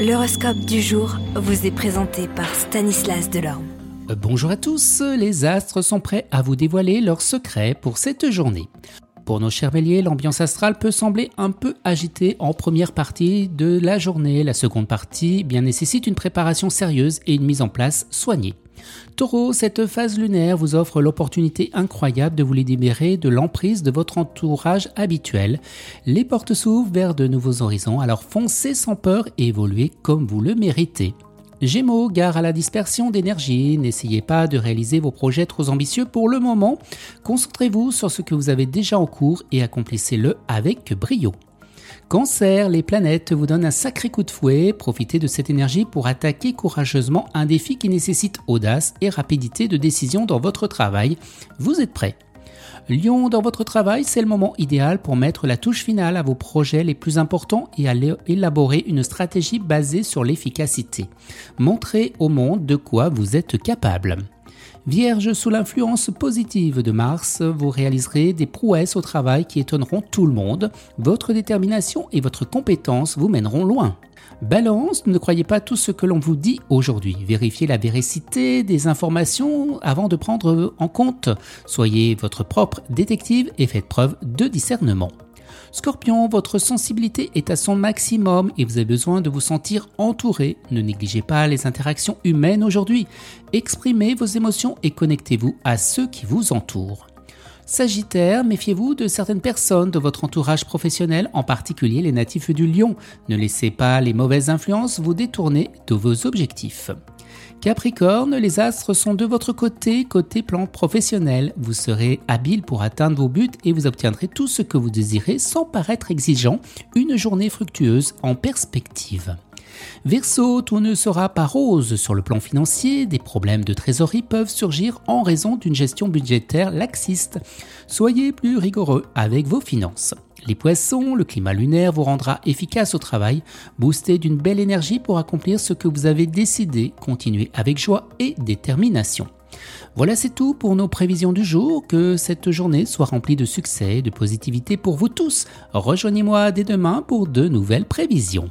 L'horoscope du jour vous est présenté par Stanislas Delorme. Euh, bonjour à tous, les astres sont prêts à vous dévoiler leurs secrets pour cette journée. Pour nos chers béliers, l'ambiance astrale peut sembler un peu agitée en première partie de la journée. La seconde partie bien nécessite une préparation sérieuse et une mise en place soignée. Taureau, cette phase lunaire vous offre l'opportunité incroyable de vous libérer de l'emprise de votre entourage habituel. Les portes s'ouvrent vers de nouveaux horizons, alors foncez sans peur et évoluez comme vous le méritez. Gémeaux, gare à la dispersion d'énergie, n'essayez pas de réaliser vos projets trop ambitieux pour le moment, concentrez-vous sur ce que vous avez déjà en cours et accomplissez-le avec brio. Cancer, les planètes vous donnent un sacré coup de fouet. Profitez de cette énergie pour attaquer courageusement un défi qui nécessite audace et rapidité de décision dans votre travail. Vous êtes prêt Lion, dans votre travail, c'est le moment idéal pour mettre la touche finale à vos projets les plus importants et à élaborer une stratégie basée sur l'efficacité. Montrez au monde de quoi vous êtes capable. Vierge, sous l'influence positive de Mars, vous réaliserez des prouesses au travail qui étonneront tout le monde. Votre détermination et votre compétence vous mèneront loin. Balance, ne croyez pas tout ce que l'on vous dit aujourd'hui. Vérifiez la véracité des informations avant de prendre en compte. Soyez votre propre détective et faites preuve de discernement. Scorpion, votre sensibilité est à son maximum et vous avez besoin de vous sentir entouré. Ne négligez pas les interactions humaines aujourd'hui. Exprimez vos émotions et connectez-vous à ceux qui vous entourent. Sagittaire, méfiez-vous de certaines personnes de votre entourage professionnel, en particulier les natifs du lion. Ne laissez pas les mauvaises influences vous détourner de vos objectifs. Capricorne, les astres sont de votre côté, côté plan professionnel. Vous serez habile pour atteindre vos buts et vous obtiendrez tout ce que vous désirez sans paraître exigeant. Une journée fructueuse en perspective. Verseau, tout ne sera pas rose sur le plan financier, des problèmes de trésorerie peuvent surgir en raison d'une gestion budgétaire laxiste. Soyez plus rigoureux avec vos finances. Les poissons, le climat lunaire vous rendra efficace au travail, boosté d'une belle énergie pour accomplir ce que vous avez décidé, continuez avec joie et détermination. Voilà, c'est tout pour nos prévisions du jour. Que cette journée soit remplie de succès et de positivité pour vous tous. Rejoignez-moi dès demain pour de nouvelles prévisions.